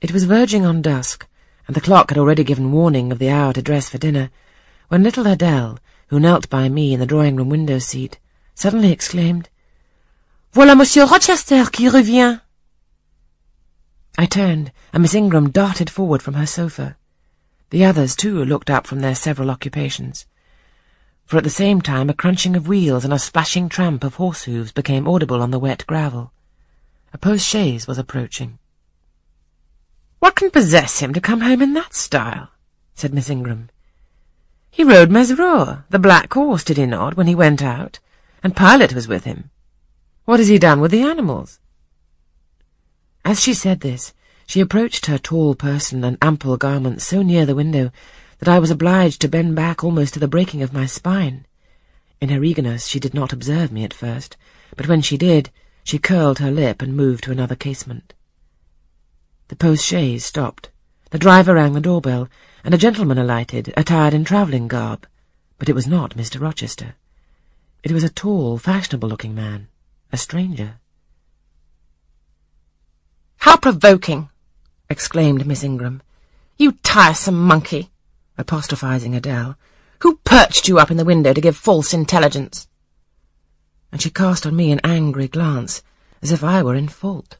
It was verging on dusk, and the clock had already given warning of the hour to dress for dinner, when little Adele, who knelt by me in the drawing-room window seat, suddenly exclaimed, Voilà Monsieur Rochester qui revient! I turned, and Miss Ingram darted forward from her sofa. The others, too, looked up from their several occupations. For at the same time a crunching of wheels and a splashing tramp of horse hooves became audible on the wet gravel. A post-chaise was approaching. What can possess him to come home in that style? said Miss Ingram. He rode Mesrour, the black horse, did he not, when he went out? And Pilot was with him. What has he done with the animals? As she said this, she approached her tall person and ample garments so near the window that I was obliged to bend back almost to the breaking of my spine. In her eagerness she did not observe me at first, but when she did, she curled her lip and moved to another casement. The post-chaise stopped. The driver rang the doorbell, and a gentleman alighted, attired in travelling garb. But it was not Mr. Rochester. It was a tall, fashionable-looking man, a stranger. How provoking! exclaimed Miss Ingram. You tiresome monkey! apostrophizing Adele. Who perched you up in the window to give false intelligence? And she cast on me an angry glance, as if I were in fault.